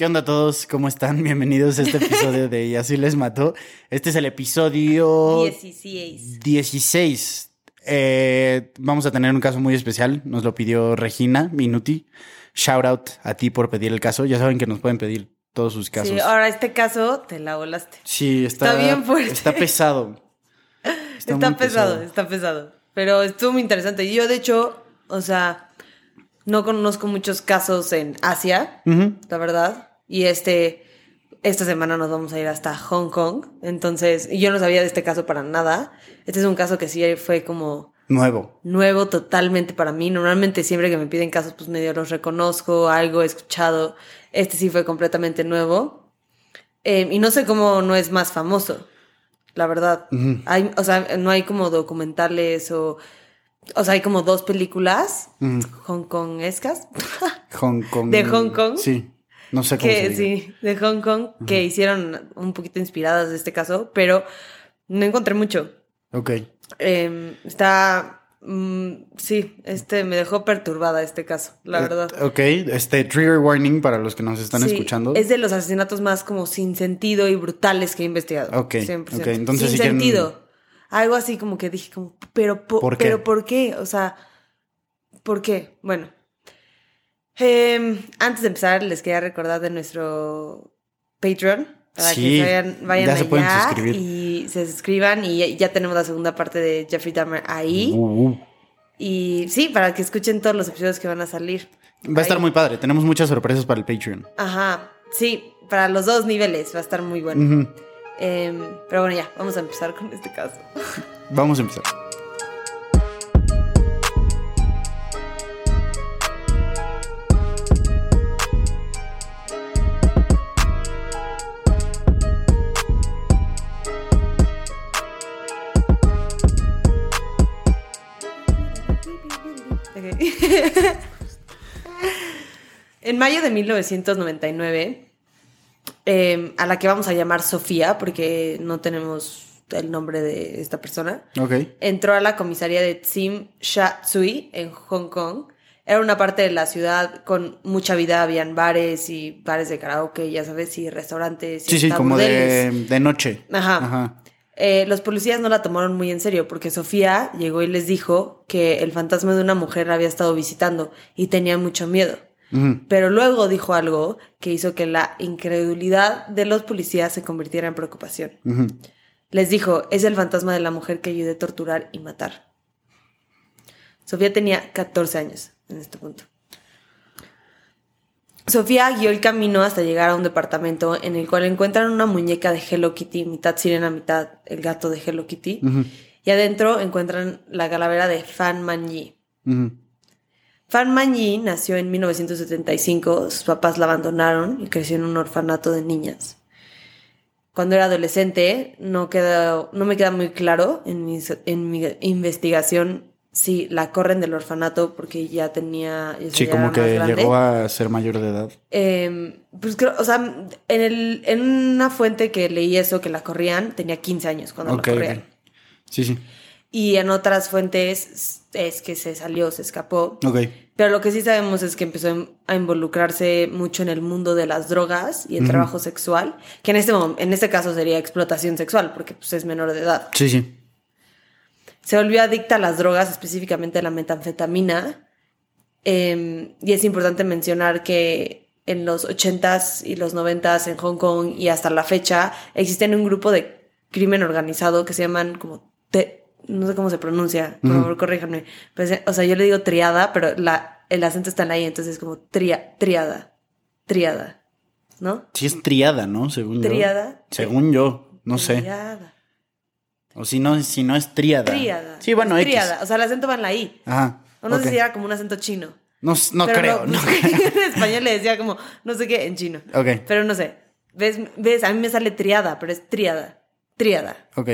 ¿Qué onda a todos? ¿Cómo están? Bienvenidos a este episodio de Y así les mató. Este es el episodio 16. 16. Eh, vamos a tener un caso muy especial. Nos lo pidió Regina Minuti. Shout out a ti por pedir el caso. Ya saben que nos pueden pedir todos sus casos. Sí, ahora este caso te la volaste. Sí, está, Está bien fuerte. Está pesado. Está, pesado, está pesado. Pero estuvo muy interesante. Y Yo, de hecho, o sea, no conozco muchos casos en Asia, la verdad. Y este, esta semana nos vamos a ir hasta Hong Kong. Entonces, yo no sabía de este caso para nada. Este es un caso que sí fue como Nuevo. nuevo totalmente para mí. Normalmente siempre que me piden casos, pues medio los reconozco, algo he escuchado. Este sí fue completamente nuevo. Eh, y no sé cómo no es más famoso, la verdad. hay, o sea, no hay como documentales o... O sea, hay como dos películas Ujú. hongkongescas Hong Kong. ¿De Hong Kong? Sí. No sé cómo se que diga. sí, de Hong Kong, que hicieron un poquito inspiradas de este caso, pero no encontré mucho. Ok. Eh, está. mm, sí, este me dejó perturbada este caso, la verdad. Eh, Ok. Este trigger warning para los que nos están Sí, escuchando. Es de los asesinatos más como sin sentido y brutales que he investigado. Ok, 100%. ok, entonces sin si quieren- sentido. Algo así como que dije como, pero, po- ¿Por qué? pero ¿por qué? O sea, ¿por qué? Bueno. Em, antes de empezar, les quería recordar de nuestro Patreon. Para Sí, que vayan, vayan ya se pueden allá suscribir. y se suscriban. Y ya, ya tenemos la segunda parte de Jeffrey Dahmer ahí. Uh, uh. Y sí, para que escuchen todos los episodios que van a salir. Va a estar muy padre. Tenemos muchas sorpresas para el Patreon. Ajá, sí, para los dos niveles va a estar muy bueno. Em, pero bueno, ya, vamos a empezar con este caso. Vamos a empezar. en mayo de 1999, em, a la que vamos a llamar Sofía, porque no tenemos el nombre de esta persona, entró a la comisaría de Tsim Sha Tsui en Hong Kong. Era una parte de la ciudad con mucha vida, habían bares y bares de karaoke, ya sabes, y restaurantes. y Sí, sí, como de, de noche. Ajá. Ajá. Eh, los policías no la tomaron muy en serio porque Sofía llegó y les dijo que el fantasma de una mujer la había estado visitando y tenía mucho miedo. Pero luego dijo algo que hizo que la incredulidad de los policías se convirtiera en preocupación. Les dijo, es el fantasma de la mujer que ayudé a torturar y matar. Sofía tenía 14 años en este punto. Sofía guió el camino hasta llegar a un departamento en el cual encuentran una muñeca de Hello Kitty, mitad sirena, mitad el gato de Hello Kitty. Y adentro encuentran la calavera de Fan Manyi. Ujú. Fan Manyi nació en 1975, sus papás la abandonaron y creció en un orfanato de niñas. Cuando era adolescente, no, queda, no me queda muy claro en mi, en mi investigación si la corren del orfanato porque ya tenía... ya Sí, como que llegó a ser mayor de edad. Eh, pues creo, o sea, en, el, en una fuente que leí eso, que la corrían, tenía 15 años cuando la corrían. Sí, sí. Y en otras fuentes es que se salió, se escapó. Ok. Pero lo que sí sabemos es que empezó a involucrarse mucho en el mundo de las drogas y el trabajo sexual, que en este, en este caso sería explotación sexual, porque pues, es menor de edad. Sí, sí. Se volvió adicta a las drogas, específicamente a la metanfetamina. Eh, y es importante mencionar que en los 80s y los 90s en Hong Kong y hasta la fecha existen un grupo de crimen organizado que se llaman como... te- no sé cómo se pronuncia, por favor, corríjanme. Pues, o sea, yo le digo triada, pero la, el acento está en I, entonces es como tria, triada. Triada. ¿No? Sí es triada, ¿no? Según yo. Triada. Según yo. No sé. Triada. O si no, si no es triada. Tríada. Sí, bueno, Es X. Tríada. O sea, el acento va en la I. Ajá. O no ok. sé si era como un acento chino. No, no Pero creo, no, creo. en español le decía como, no sé qué, en chino. Ok, Pero no sé. ¿Ves? ¿Ves? A mí me sale triada, pero es tríada. Tríada. ok.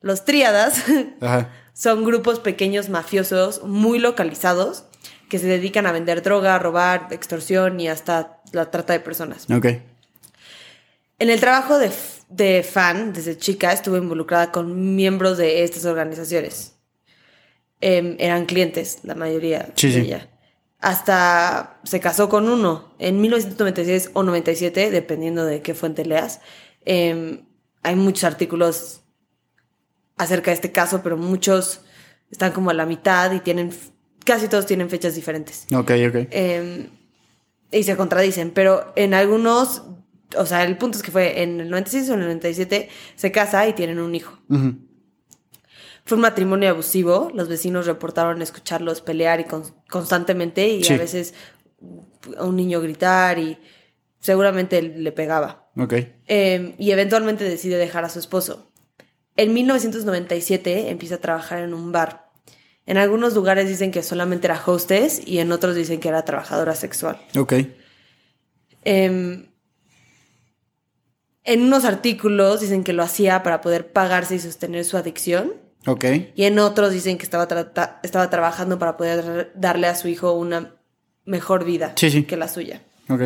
Los tríadas Ajá. son grupos pequeños mafiosos muy localizados que se dedican a vender droga, robar, extorsión y hasta la trata de personas. Ok. En el trabajo de, de fan, desde chica, estuve involucrada con miembros de estas organizaciones. Em, eran clientes, la mayoría Sí, de sí. ella. hasta se casó con uno en 1996 o 97, dependiendo de qué fuente leas. Eh, hay muchos artículos acerca de este caso, pero muchos están como a la mitad y tienen, casi todos tienen fechas diferentes. Ok, ok. Eh, y se contradicen, pero en algunos, o sea, el punto es que fue en el 96 o en el 97, se casa y tienen un hijo. Fue un matrimonio abusivo, los vecinos reportaron escucharlos pelear y con- constantemente y Sí. a veces a un niño gritar y seguramente le pegaba. Ok. Eh, y eventualmente decide dejar a su esposo. En 1997 empieza a trabajar en un bar. En algunos lugares dicen que solamente era hostess y en otros dicen que era trabajadora sexual. Ok. Em, en unos artículos dicen que lo hacía para poder pagarse y sostener su adicción. Ok. Y en otros dicen que estaba, estaba trabajando para poder darle a su hijo una mejor vida Sí, sí. que la suya. Ok.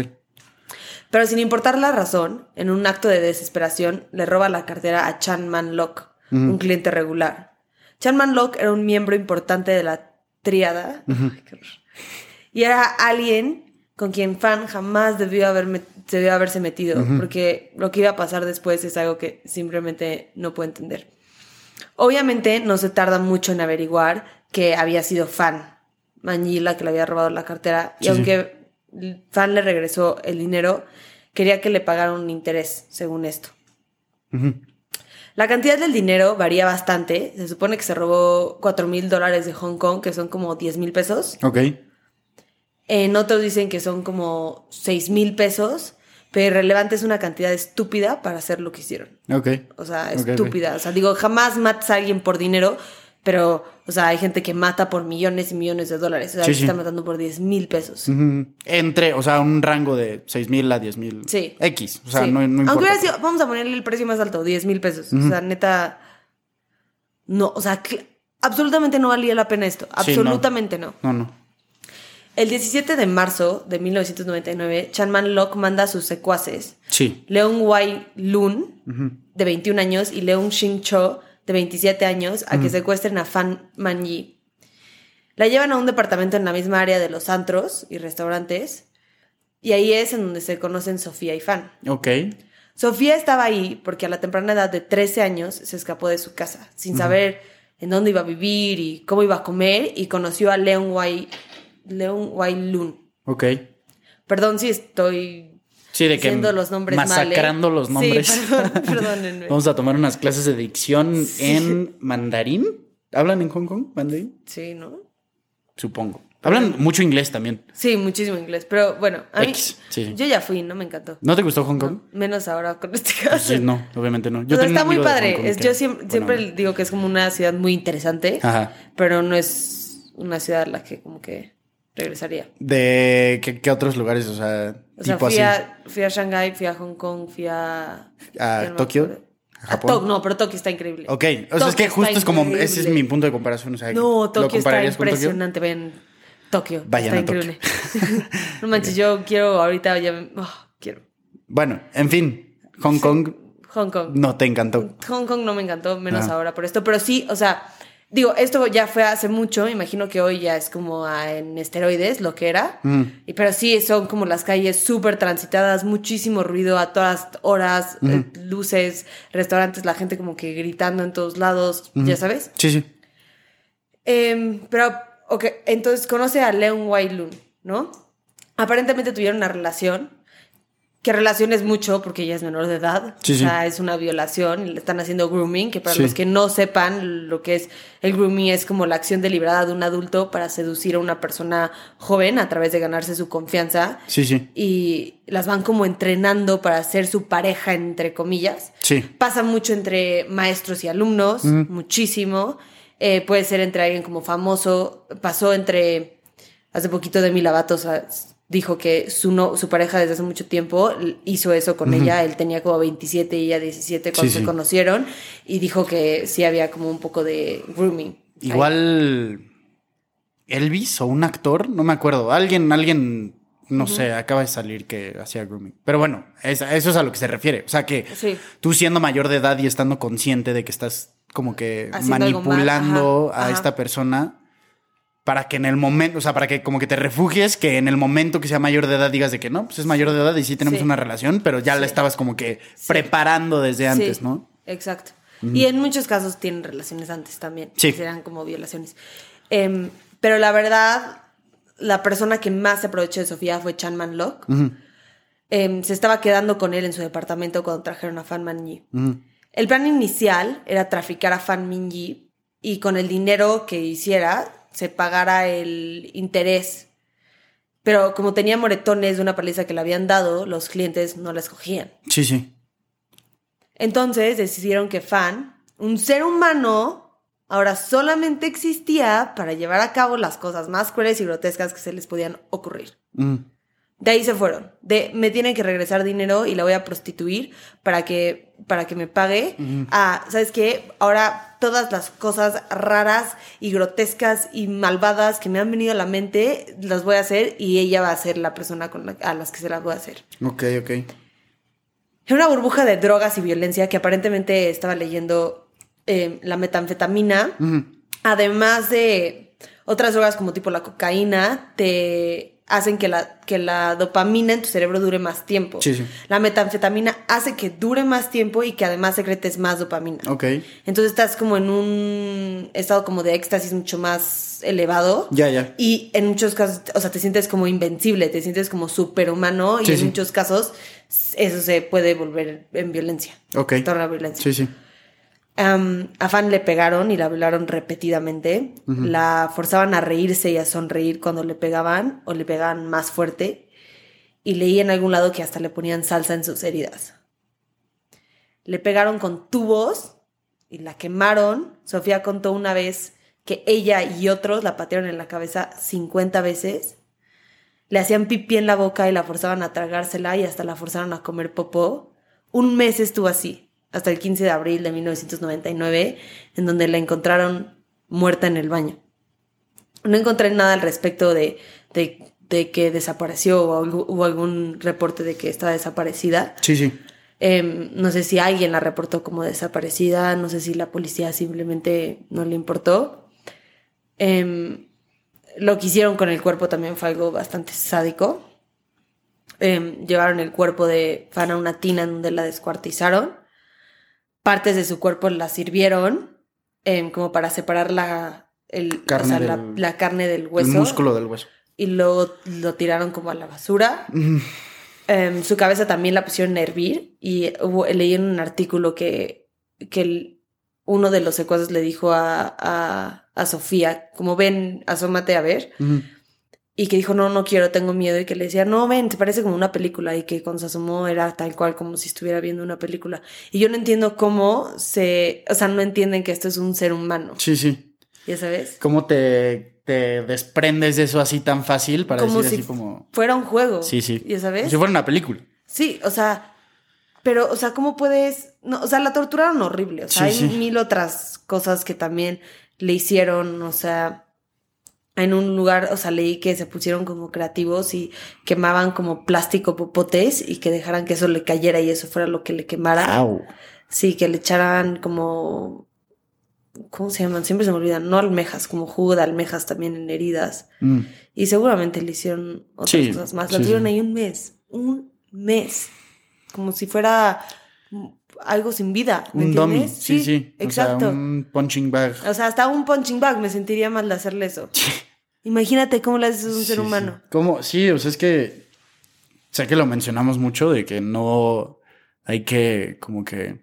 Pero sin importar la razón, en un acto de desesperación, le roba la cartera a Chan Man Lok, un cliente regular. Chan Man Lok era un miembro importante de la horror. Y era alguien con quien Fan jamás debió, haber met- debió haberse metido, porque lo que iba a pasar después es algo que simplemente no puedo entender. Obviamente no se tarda mucho en averiguar que había sido Fan, Manila, que le había robado la cartera. Y sí. aunque Fan le regresó el dinero, quería que le pagaran un interés, según esto. La cantidad del dinero varía bastante. Se supone que se robó 4 mil dólares de Hong Kong, que son como 10 mil pesos. Ok. En otros dicen que son como 6 mil pesos. Pero irrelevante es una cantidad estúpida para hacer lo que hicieron. Ok. O sea, estúpida. O sea, digo, jamás matas a alguien por dinero, pero, o sea, hay gente que mata por millones y millones de dólares. O sea, Sí, sí. está matando por 10 mil pesos. Entre, o sea, un rango de 6 mil a 10 mil. Sí. X. O sea, Sí. no, no importa. Aunque hubiera sido, vamos a ponerle el precio más alto, 10 mil pesos. O sea, neta. No, o sea, absolutamente no valía la pena esto. No. Absolutamente no. No, no. El 17 de marzo de 1999, Chanman Lok manda a sus secuaces, Sí. Leon Wai Lun, de 21 años, y Leon Shin Cho, de 27 años, a que secuestren a Fan Manyi. La llevan a un departamento en la misma área de los antros y restaurantes, y ahí es en donde se conocen Sofía y Fan. Ok. Sofía estaba ahí porque a la temprana edad de 13 años se escapó de su casa, sin saber en dónde iba a vivir y cómo iba a comer, y conoció a Leon Wai, Leon Wai Lun. Ok. Perdón si estoy Sí, de que diciendo los nombres mal, ¿eh? masacrando los nombres. Sí, perdón, perdónenme. Vamos a tomar unas clases de dicción en mandarín. ¿Hablan en Hong Kong mandarín? Sí, ¿no? Supongo. Hablan mucho inglés también. Sí, muchísimo inglés, pero bueno, a mí, X, sí. yo ya fui, no me encantó. ¿No te gustó Hong Kong? Menos ahora con este Pues caso. sí, no, obviamente no. O sea, tengo un está muy padre. Kong Es- que- yo siempre, bueno, siempre digo que es como una ciudad muy interesante, Ajá. pero no es una ciudad a la que como que regresaría. ¿De qué, qué otros lugares? O sea, O sea, tipo fui así. a, fui a Shanghái, fui a Hong Kong, fui a... ¿A no Tokio? ¿A Japón? Tokio, no, pero Tokio está increíble. Ok, o sea, es Tokio que justo es como, ese es mi punto de comparación. O sea, No, ¿lo Tokio está Tokio? impresionante. Ven, Tokio. Vayan está a Tokio. increíble. no manches, yo quiero ahorita ya. oh, quiero. Bueno, en fin, Hong Kong Hong Kong. no te encantó. Hong Kong no me encantó, menos Ah. ahora por esto. Pero sí, o sea, digo, esto ya fue hace mucho. Imagino que hoy ya es como ah, en esteroides lo que era. Mm. Y, pero sí, son como las calles súper transitadas, muchísimo ruido a todas horas, eh, luces, restaurantes, la gente como que gritando en todos lados, ya sabes. Sí, sí. Em, pero, ok, entonces conoce a Leon Wailun, ¿no? Aparentemente tuvieron una relación, que relación es mucho porque ella es menor de edad, Sí, o sí. sea, es una violación y le están haciendo grooming, que para Sí. los que no sepan lo que es el grooming es como la acción deliberada de un adulto para seducir a una persona joven a través de ganarse su confianza Sí, sí. y las van como entrenando para ser su pareja, entre comillas. Sí. Pasa mucho entre maestros y alumnos, muchísimo. Eh, puede ser entre alguien como famoso. Pasó entre. Hace poquito Demi Lovato sa- dijo que su, no, su pareja desde hace mucho tiempo hizo eso con ella. Él tenía como 27 y ella 17 cuando Sí, se sí. conocieron. Y dijo que sí había como un poco de grooming. ahí. Igual Elvis o un actor, no me acuerdo. Alguien, alguien, no sé, acaba de salir que hacía grooming. Pero bueno, es- eso es a lo que se refiere. O sea que Sí. tú siendo mayor de edad y estando consciente de que estás como que Haciendo manipulando ajá, a ajá. esta persona, para que en el momento, o sea, para que como que te refugies, que en el momento que sea mayor de edad digas de que no, pues es mayor de edad y sí tenemos Sí. una relación, pero ya la estabas como que preparando desde antes, Sí, ¿no? Exacto. Y en muchos casos tienen relaciones antes también. Sí. Serán como violaciones. Em, pero la verdad, la persona que más se aprovechó de Sofía fue Chan Man Lok. Ujú, Em, se estaba quedando con él en su departamento cuando trajeron a Fan Man Yi. El plan inicial era traficar a Fan Min Yi y con el dinero que hiciera se pagara el interés. Pero como tenía moretones de una paliza que le habían dado, los clientes no la escogían. Sí, sí. Entonces decidieron que Fan, un ser humano, ahora solamente existía para llevar a cabo las cosas más crueles y grotescas que se les podían ocurrir. Ujú. De ahí se fueron. De me tienen que regresar dinero y la voy a prostituir para que, para que me pague. Ah, ¿sabes qué? Ahora todas las cosas raras y grotescas y malvadas que me han venido a la mente las voy a hacer y ella va a ser la persona con la- a las que se las voy a hacer. Ok, ok. Era una burbuja de drogas y violencia que aparentemente estaba leyendo eh, la metanfetamina. Además de otras drogas como tipo la cocaína, te hacen que la, que la dopamina en tu cerebro dure más tiempo. Sí, sí. La metanfetamina hace que dure más tiempo y que además secretes más dopamina. Ok. Entonces estás como en un estado como de éxtasis mucho más elevado. Ya, ya. Y en muchos casos, o sea, te sientes como invencible, te sientes como superhumano y en muchos casos eso se puede volver en violencia. Ok. Torna violencia. Sí, sí. Am, a Fan le pegaron y la violaron repetidamente. La forzaban a reírse y a sonreír cuando le pegaban o le pegaban más fuerte. Y leí en algún lado que hasta le ponían salsa en sus heridas. Le pegaron con tubos y la quemaron. Sofía contó una vez que ella y otros la patearon en la cabeza 50 veces. Le hacían pipí en la boca y la forzaban a tragársela y hasta la forzaron a comer popó. Un mes estuvo así, hasta el 15 de abril de 1999, en donde la encontraron muerta en el baño. No encontré nada al respecto de, de- de que desapareció o hubo algún reporte de que estaba desaparecida. Sí, sí. Em, no sé si alguien la reportó como desaparecida, no sé si la policía simplemente no le importó. Em, lo que hicieron con el cuerpo también fue algo bastante sádico. Em, llevaron el cuerpo de Fan a una tina en donde la descuartizaron. Partes de su cuerpo la sirvieron em, como para separar la, el- Carne o sea, la, del- la carne del hueso El músculo del hueso. y luego lo tiraron como a la basura. Em, su cabeza también la pusieron a hervir y hubo- leí en un artículo que, que el- uno de los secuaces le dijo a, a, a Sofía, como ven, asómate a ver. Y que dijo, no, no quiero, tengo miedo, y que le decía, no, ven, te parece como una película, y que cuando se asomó era tal cual como si estuviera viendo una película. Y yo no entiendo cómo se, o sea, no entienden que esto es un ser humano, Sí, sí. ¿ya sabes? ¿Cómo te, te desprendes de eso así tan fácil para Como decir si así como... fuera un juego. Sí, sí. ¿Ya sabes? Como si fuera una película. Sí, o sea, pero, o sea, ¿cómo puedes? No, o sea, la torturaron horrible. O sea, Sí, hay sí. mil otras cosas que también le hicieron, o sea, en un lugar, o sea, leí que se pusieron como creativos y quemaban como plástico popotes y que dejaran que eso le cayera y eso fuera lo que le quemara. Au. Sí, que le echaran como, ¿cómo se llaman? Siempre se me olvidan, no almejas, como jugo de almejas también en heridas. Mm. Y seguramente le hicieron otras Sí, cosas más. La sí, tuvieron sí. ahí un mes. Un mes. Como si fuera algo sin vida. ¿Me Un dummy. Sí, sí. Exacto. O sea, un punching bag. O sea, hasta un punching bag me sentiría mal de hacerle eso. Imagínate cómo le haces a un ser humano. Sí. ¿Cómo? Sí, o sea, es que sé que lo mencionamos mucho de que no hay que como que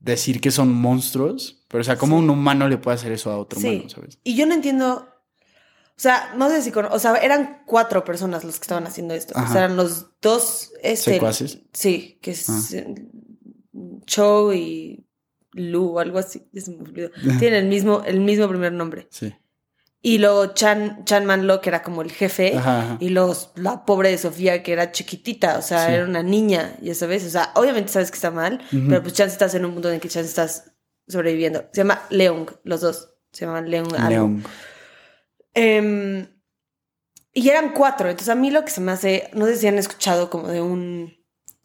decir que son monstruos, pero o sea, ¿cómo Sí. un humano le puede hacer eso a otro humano, sabes? Y yo no entiendo. O sea, no sé si con, O sea, eran cuatro personas los que estaban haciendo esto. O sea, eran los dos. Este, Secuaces. Sí, que es Ah. Cho y Lu o algo así. Se me olvidó. Tienen el mismo, el mismo primer nombre. Sí. Y luego Chan, Chan Manlo, que era como el jefe. Ajá, ajá. Y los, la pobre de Sofía, que era chiquitita, o sea, Sí. era una niña, ya sabes. O sea, obviamente sabes que está mal, pero pues chance estás en un punto en el que chance estás sobreviviendo. Se llama Leung, los dos. Se llaman Leung. León. Em, y eran cuatro. Entonces, a mí lo que se me hace, no sé si han escuchado como de un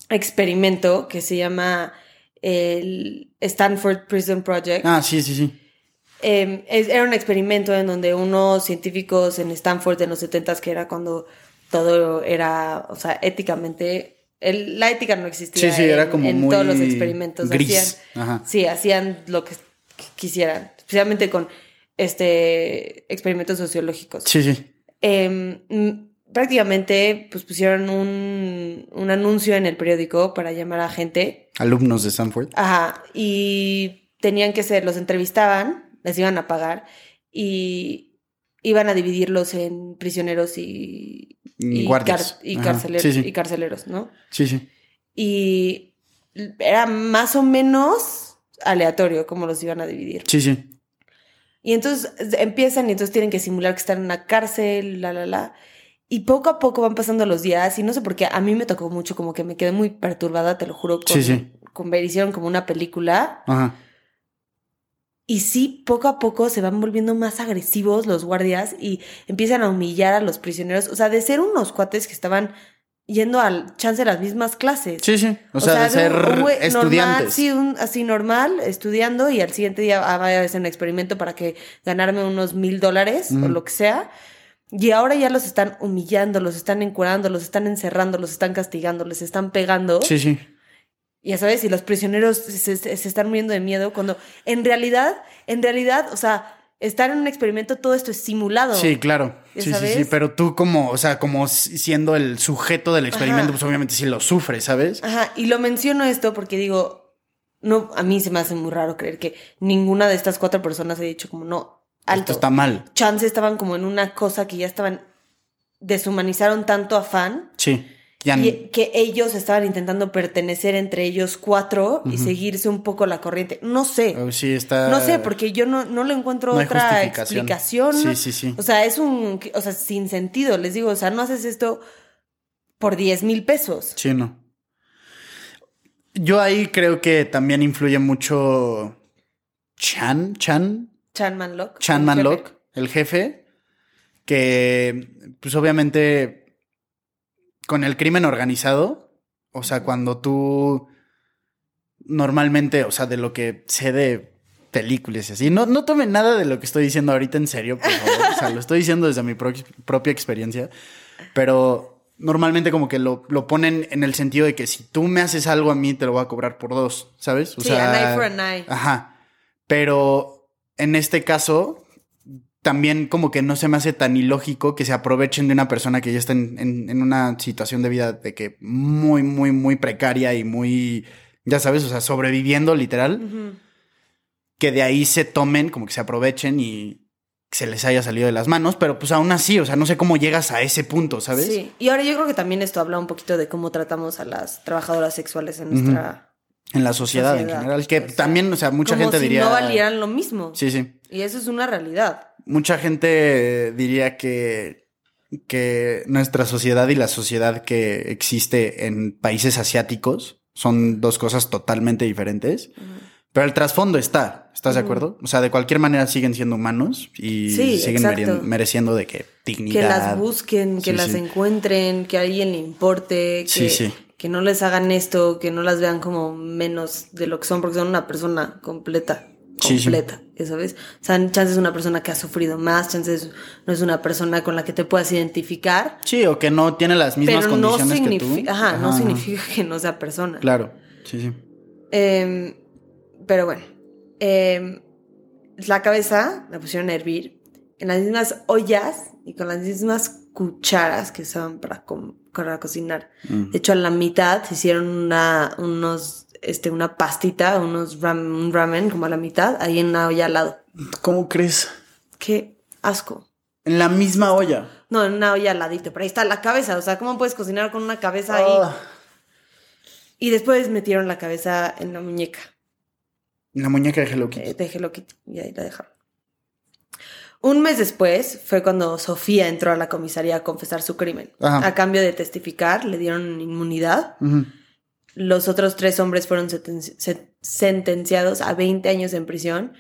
experimento que se llama el Stanford Prison Project. Ah, sí, sí, sí. Eh, es- era un experimento en donde unos científicos en Stanford en los 70s, que era cuando todo era, o sea, éticamente, el- la ética no existía Sí, sí, era en, como en muy todos los experimentos. gris. Hacían, Ajá. Sí, hacían lo que qu- quisieran, especialmente con este experimentos sociológicos. Sí, sí. Eh, prácticamente pues pusieron un, un anuncio en el periódico para llamar a gente. Alumnos de Stanford. Ajá. Y tenían que ser, los entrevistaban, les iban a pagar y iban a dividirlos en prisioneros y, y, car- y carceleros, Sí, sí. y carceleros, ¿no? Sí, sí. Y era más o menos aleatorio cómo los iban a dividir. Sí, sí. Y entonces empiezan y entonces tienen que simular que están en una cárcel, la, la, la. Y poco a poco van pasando los días y no sé por qué a mí me tocó mucho, como que me quedé muy perturbada, te lo juro, con, Sí, sí. con ver, hicieron como una película. Ajá. Y sí, poco a poco se van volviendo más agresivos los guardias y empiezan a humillar a los prisioneros. O sea, de ser unos cuates que estaban yendo al chance de las mismas clases. Sí, sí. O, sea, de ser un- un güey estudiantes. Normal, sí, un- así normal, estudiando y al siguiente día ah, voy a hacer un experimento para que ganarme unos mil dólares o lo que sea. Y ahora ya los están humillando, los están encuerando, los están encerrando, los están castigando, les están pegando. Sí, sí. Ya sabes, y los prisioneros se, se- se están muriendo de miedo cuando en realidad, en realidad, o sea, estar en un experimento, todo esto es simulado. Sí, claro. ¿Ya Sí, sí, sí. Pero tú como, o sea, como si- siendo el sujeto del experimento, Ajá. pues obviamente sí lo sufres, ¿sabes? Ajá, y lo menciono esto porque digo, no, a mí se me hace muy raro creer que ninguna de estas cuatro personas haya dicho como no, alto. Esto está mal. Chance estaban como en una cosa que ya estaban, deshumanizaron tanto a Fan Sí. Ya y que ellos estaban intentando pertenecer entre ellos cuatro y seguirse un poco la corriente. No sé. sí está. No sé, porque yo no, no le encuentro no otra explicación. Sí, sí, sí. O sea, es un, o sea, sin sentido. Les digo, o sea, no haces esto por 10 mil pesos. Sí, no. Yo ahí creo que también influye mucho Chan, Chan, Chan Manlock. Chan Manlock, el jefe, que pues obviamente con el crimen organizado, o sea, cuando tú normalmente, o sea, de lo que sé de películas y así, no, no tomen nada de lo que estoy diciendo ahorita en serio, por favor, o sea, lo estoy diciendo desde mi pro- propia experiencia, pero normalmente como que lo, lo ponen en el sentido de que si tú me haces algo a mí, te lo voy a cobrar por dos, ¿sabes? O Sí, an eye for an eye. Ajá. Pero en este caso, también como que no se me hace tan ilógico que se aprovechen de una persona que ya está en, en- en una situación de vida de que muy, muy, muy precaria y muy, ya sabes, o sea, sobreviviendo literal, que de ahí se tomen, como que se aprovechen y se les haya salido de las manos, pero pues aún así, o sea, no sé cómo llegas a ese punto, ¿sabes? Sí, y ahora yo creo que también esto habla un poquito de cómo tratamos a las trabajadoras sexuales en nuestra En la sociedad, en general, que también, o sea, mucha como gente si diría... no valieran lo mismo. Sí, sí. Y eso es una realidad. Mucha gente diría que, que nuestra sociedad y la sociedad que existe en países asiáticos son dos cosas totalmente diferentes. Pero el trasfondo está, ¿estás de acuerdo? O sea, de cualquier manera siguen siendo humanos y Sí, siguen merien- mereciendo de que dignidad. Que las busquen, que Sí, las sí. encuentren, que a alguien le importe, que no les hagan esto, que no las vean como menos de lo que son, porque son una persona completa. Sí, sí. Completa, ya ¿sabes? O sea, chances es una persona que ha sufrido más, chances no es una persona con la que te puedas identificar, Sí, o que no tiene las mismas pero no condiciones que tú. significa, ajá, no Ajá. significa que no sea persona. Claro, sí, sí. Em, pero bueno, em, la cabeza la pusieron a hervir en las mismas ollas y con las mismas cucharas que usaban para, com- para cocinar. Mm. De hecho, a la mitad se hicieron una, unos, este, una pastita, unos ram- un ramen como a la mitad, ahí en una olla al lado. ¿Cómo crees? Qué asco. En la misma olla. No, en una olla al ladito, pero ahí está la cabeza. O sea, ¿cómo puedes cocinar con una cabeza ahí? Ah, Y después metieron la cabeza en la muñeca. la muñeca de Hello Kitty. eh, de Hello Kitty, y ahí la dejaron. Un mes después fue cuando Sofía entró a la comisaría a confesar su crimen. Ajá. A cambio de testificar, le dieron inmunidad. Ujú. Los otros tres hombres fueron sentenciados a 20 años en prisión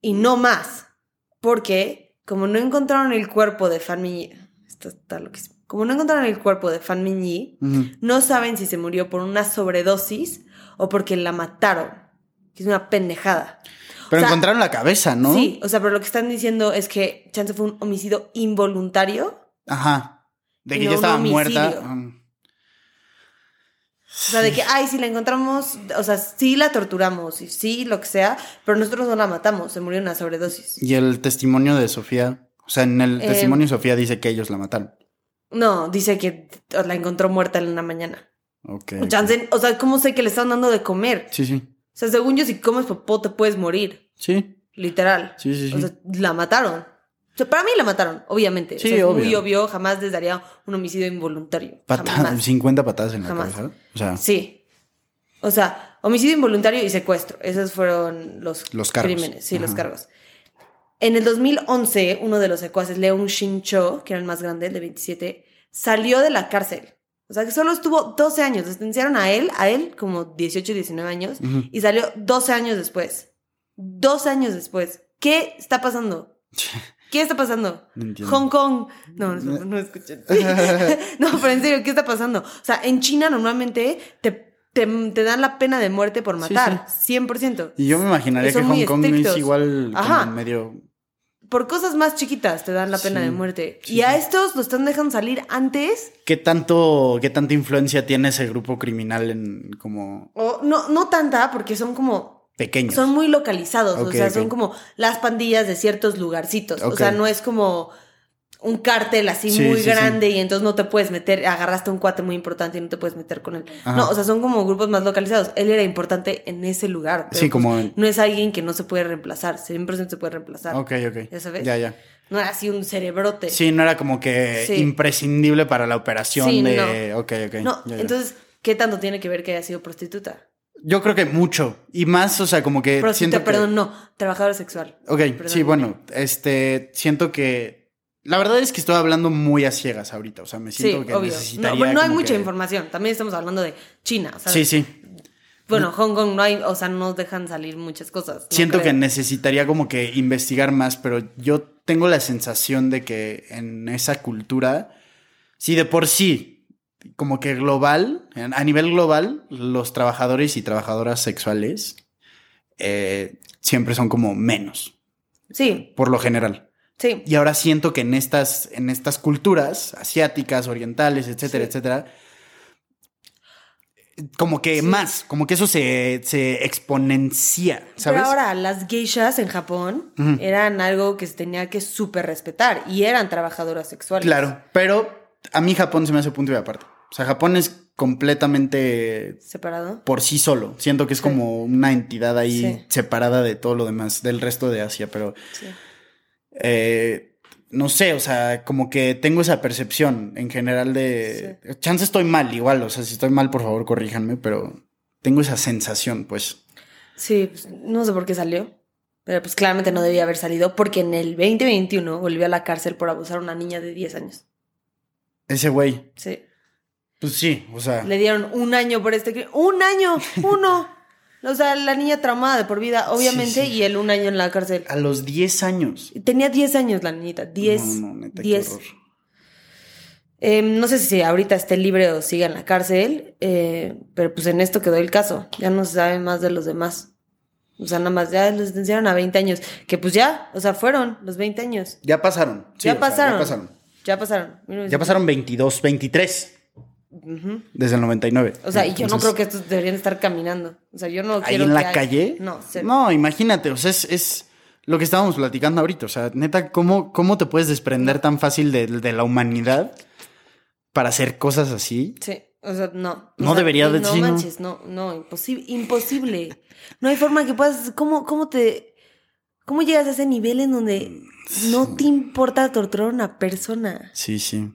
y no más, porque como no encontraron el cuerpo de Fan esto está loquísimo. Como no encontraron el cuerpo de Fan Ujú. no saben si se murió por una sobredosis o porque la mataron. Que es una pendejada. Pero O sea, encontraron la cabeza, ¿no? Sí, o sea, pero lo que están diciendo es que chance fue un homicidio involuntario. Ajá. De que no ya estaba muerta. O sea, de que, ay, si la encontramos, o sea, sí la torturamos y sí, lo que sea, pero nosotros no la matamos, se murió en una sobredosis. Y el testimonio de Sofía. O sea, en el Eh, testimonio de Sofía dice que ellos la mataron. No, dice que la encontró muerta en una mañana. Ok. O sea, ¿cómo sé que le están dando de comer? Sí, sí. O sea, según yo, si comes popó te puedes morir, Sí. literal. Sí, sí, sí. O sea, la mataron. Sea, para mí la mataron, obviamente. Sí, o sea, es muy obvio. obvio, jamás les daría un homicidio involuntario. Pata- Jamás. 50 patadas en la Jamás. cabeza. O sea, Sí. O sea, homicidio involuntario y secuestro. Esos fueron los, Los cargos. crímenes. Sí, los cargos. En el 2011, uno de los secuaces, Leon Shin-cho, que era el más grande, el de 27, salió de la cárcel. O sea, que solo estuvo 12 años. Sentenciaron a él, a él, como 18, 19 años, Ujú. y salió 12 años después. 12 años después. ¿Qué está pasando? ¿Qué está pasando? No entiendo. Hong Kong. No, no, no escuchen. no, pero en serio, ¿qué está pasando? O sea, en China normalmente te, te, te dan la pena de muerte por Sí, matar. 100%. Y yo me imaginaría que Hong Kong estrictos. es igual como Ajá. en medio. Por cosas más chiquitas te dan la pena Sí, de muerte. sí, y a sí. estos los están dejando salir antes. ¿Qué tanto, qué tanta influencia tiene ese grupo criminal en como O no, no tanta, porque son como. Pequeños? Son muy localizados. o sea, son como las pandillas de ciertos lugarcitos. O sea, no es como un cártel así Sí, muy sí, sí. grande y entonces no te puedes meter, agarraste un cuate muy importante y no te puedes meter con él. Ajá. No, o sea, son como grupos más localizados. Él era importante en ese lugar. pero, Sí, pues, como No es alguien que no se puede reemplazar, 100% se puede reemplazar. Ok, ok. ¿Ya sabes? Ya, ya. No era así un cerebrote. Sí, no era como que imprescindible para la operación de. no. Ok, ok. No, ya, ya. entonces, ¿qué tanto tiene que ver que haya sido prostituta? Yo creo que mucho. Y más, o sea, como que. Eh, siento que- perdón, no, trabajadora sexual. Ok, Perdón. sí, bueno, este, siento que... La verdad es que estoy hablando muy a ciegas ahorita, o sea, me Sí, siento que obvio. necesitaría... No, bueno, no hay mucha que- información. También estamos hablando de China. ¿sabes? Sí, sí. Bueno, Hong Kong no hay, o sea, no dejan salir muchas cosas. no Siento que necesitaría como que investigar más, pero yo tengo la sensación de que en esa cultura, sí, de por sí, como que global, a nivel global, los trabajadores y trabajadoras sexuales eh, siempre son como menos, Sí, por lo general. sí. Y ahora siento que en estas, en estas culturas asiáticas, orientales, etcétera, Sí. etcétera, como que Sí. más, como que eso se, se exponencia, ¿sabes? Pero ahora, las geishas en Japón eran algo que se tenía que súper respetar y eran trabajadoras sexuales. Claro, pero a mí Japón se me hace punto y aparte. O sea, Japón es completamente ¿Separado? por sí solo. Siento que es Sí. como una entidad ahí Sí. separada de todo lo demás, del resto de Asia, pero Sí. eh, no sé, o sea, como que tengo esa percepción en general de... Chance estoy mal igual, o sea, si estoy mal, por favor, corríjanme, pero tengo esa sensación, pues. Sí, pues, no sé por qué salió. Pero pues claramente no debía haber salido porque en el 2021 volvió a la cárcel por abusar a una niña de 10 años. Ese güey, Sí. pues sí, o sea... Le dieron un año por este crimen. ¡Un año! ¡Uno! O sea, la niña traumada de por vida, obviamente, Sí, sí. y él un año en la cárcel. A los 10 años. Tenía 10 años la niñita. 10. No, no, neta, qué 10. horror. Eh, no sé si ahorita esté libre o siga en la cárcel, eh, pero pues en esto quedó el caso. Ya no se sabe más de los demás. O sea, nada más ya los sentenciaron a 20 años. Que pues ya, o sea, fueron los 20 años. Ya pasaron. sí, ya, sea, pasaron. ya pasaron. Ya pasaron. Ya pasaron 22, 23 Ujú. desde el 99. O sea, y yo no creo que estos deberían estar caminando. O sea, yo no ¿Ahí quiero en que la haya- calle? No, cero. No, imagínate, o sea, es, es lo que estábamos platicando ahorita. O sea, neta, ¿cómo, cómo te puedes desprender tan fácil de, de la humanidad para hacer cosas así? Sí, o sea, no. O No sea, debería de- No manches, no, no, imposible, imposible. No hay forma que puedas, ¿cómo, cómo te, cómo llegas a ese nivel en donde no te importa torturar a una persona? Sí, sí.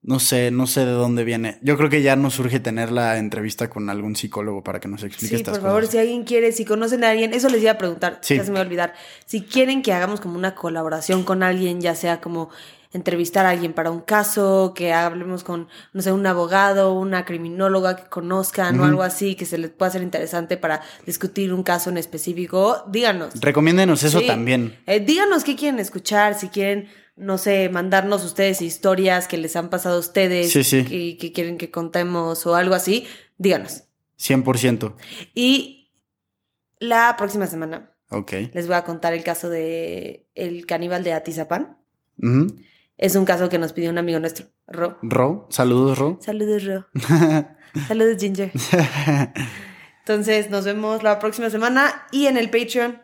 No sé, no sé de dónde viene. Yo creo que ya nos surge tener la entrevista con algún psicólogo para que nos explique Sí, estas por favor, cosas. si alguien quiere, si conocen a alguien, eso les iba a preguntar, Sí. ya se me va a olvidar. Si quieren que hagamos como una colaboración con alguien, ya sea como entrevistar a alguien para un caso, que hablemos con, no sé, un abogado, una criminóloga que conozcan o algo así, que se les pueda hacer interesante para discutir un caso en específico, díganos. Recomiéndenos eso Sí. también. Eh, díganos qué quieren escuchar, si quieren, no sé, mandarnos ustedes historias que les han pasado a ustedes, Sí, sí. Que, que quieren que contemos o algo así, díganos. 100%. Y la próxima semana Ok. Les voy a contar el caso de el caníbal de Atizapán. Ujú. Es un caso que nos pidió un amigo nuestro, Ro. Ro, saludos, Ro. Saludos, Ro. Saludos, Ginger. Entonces, nos vemos la próxima semana y en el Patreon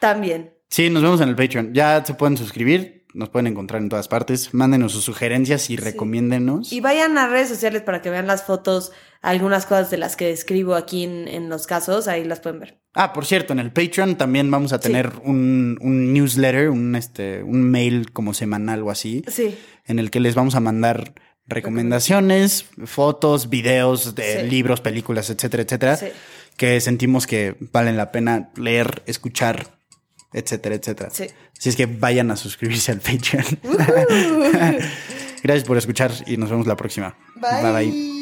también. Sí, nos vemos en el Patreon. Ya se pueden suscribir, nos pueden encontrar en todas partes. Mándenos sus sugerencias y recomiéndenos. Y vayan a redes sociales para que vean las fotos, algunas cosas de las que describo aquí en, en los casos, ahí las pueden ver. Ah, por cierto, en el Patreon también vamos a Sí. tener un, un newsletter, un, este, un mail como semanal o así, Sí, en el que les vamos a mandar recomendaciones, fotos, videos de Sí. libros, películas, etcétera, etcétera, Sí. que sentimos que valen la pena leer, escuchar, etcétera, etcétera. sí. Así es que vayan a suscribirse al Patreon. Gracias por escuchar y nos vemos la próxima. bye. bye.